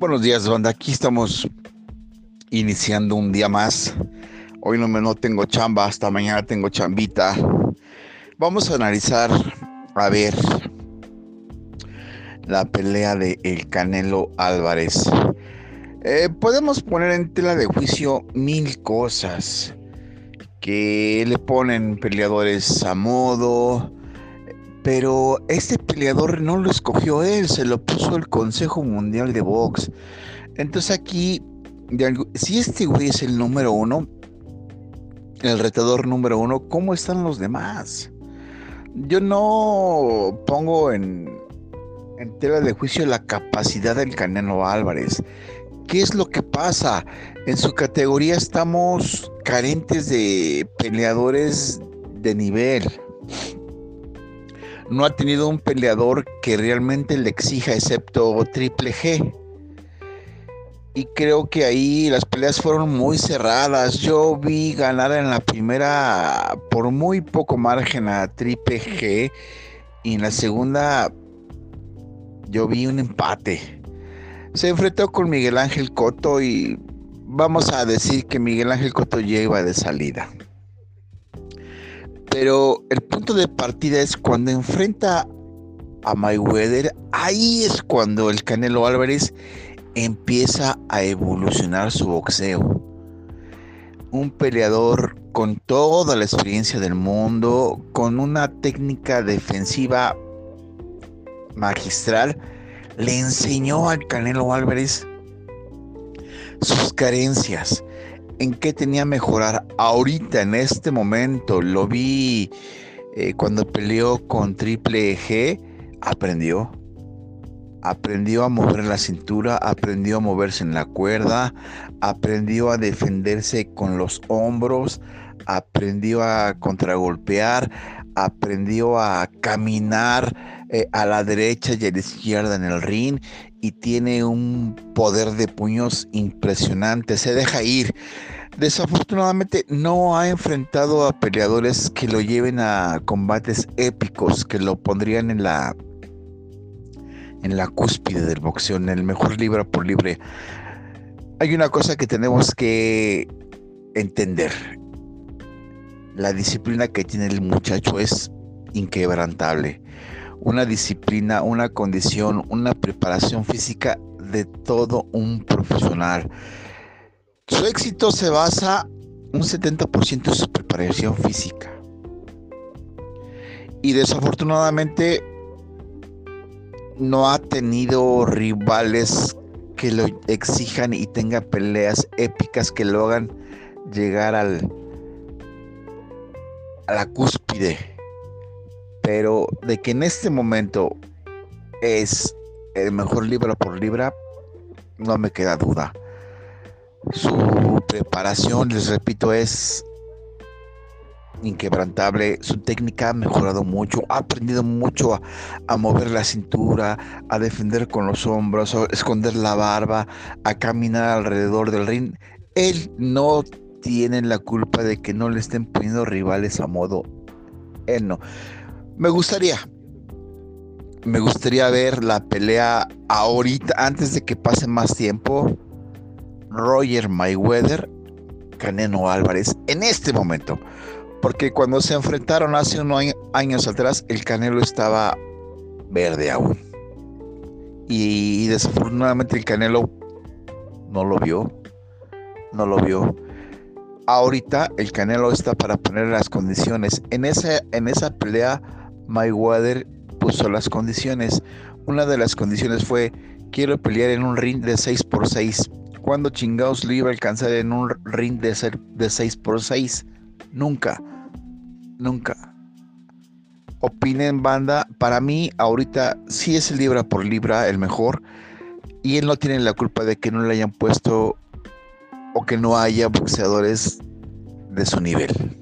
Buenos días, banda. Aquí estamos iniciando un día más. Hoy no, no tengo chamba, hasta mañana tengo chambita. Vamos a analizar, a ver, la pelea de El Canelo Álvarez. Eh, podemos poner en tela de juicio mil cosas que le ponen peleadores a modo, pero este peleador no lo escogió él, se lo puso el Consejo Mundial de Box. Entonces aquí, si este güey es el número uno, el retador número uno, ¿cómo están los demás? Yo no pongo en, en tela de juicio la capacidad del Canelo Álvarez. ¿Qué es lo que pasa? En su categoría estamos carentes de peleadores de nivel no ha tenido un peleador que realmente le exija, excepto Triple G. Y creo que ahí las peleas fueron muy cerradas. Yo vi ganar en la primera por muy poco margen a Triple G. Y en la segunda yo vi un empate. Se enfrentó con Miguel Ángel Coto y vamos a decir que Miguel Ángel Coto ya iba de salida. Pero el punto de partida es cuando enfrenta a Mayweather, ahí es cuando el Canelo Álvarez empieza a evolucionar su boxeo. Un peleador con toda la experiencia del mundo, con una técnica defensiva magistral, le enseñó al Canelo Álvarez sus carencias, en qué tenía mejorar. Ahorita, en este momento, lo vi eh, cuando peleó con Triple G, aprendió. Aprendió a mover la cintura, aprendió a moverse en la cuerda, aprendió a defenderse con los hombros, aprendió a contragolpear, aprendió a caminar eh, a la derecha y a la izquierda en el ring y tiene un poder de puños impresionante, se deja ir. Desafortunadamente no ha enfrentado a peleadores que lo lleven a combates épicos, que lo pondrían en la en la cúspide del boxeo, en el mejor libra por libre. Hay una cosa que tenemos que entender. La disciplina que tiene el muchacho es inquebrantable una disciplina, una condición, una preparación física de todo un profesional. Su éxito se basa un 70% en su preparación física. Y desafortunadamente no ha tenido rivales que lo exijan y tenga peleas épicas que lo hagan llegar al a la cúspide pero de que en este momento es el mejor libra por libra, no me queda duda. Su preparación, les repito, es inquebrantable. Su técnica ha mejorado mucho, ha aprendido mucho a, a, mover la cintura, a defender con los hombros, a esconder la barba, a caminar alrededor del ring. Él no tiene la culpa de que no le estén poniendo rivales a modo. Él no. Me gustaría, me gustaría ver la pelea ahorita, antes de que pase más tiempo. Roger Mayweather, Canelo Álvarez, en este momento. Porque cuando se enfrentaron hace unos años atrás, el Canelo estaba verde aún. Y, desafortunadamente el Canelo no lo vio. No lo vio. Ahorita el Canelo está para poner las condiciones. En esa, en esa pelea Mayweather puso las condiciones. Una de las condiciones fue, quiero pelear en un ring de 6x6. ¿Cuándo chingados lo iba a alcanzar en un ring de, ser, de 6x6? Nunca. Nunca. Opinen banda, para mí ahorita sí es libra por libra el mejor. Y él no tiene la culpa de que no le hayan puesto o que no haya boxeadores de su nivel.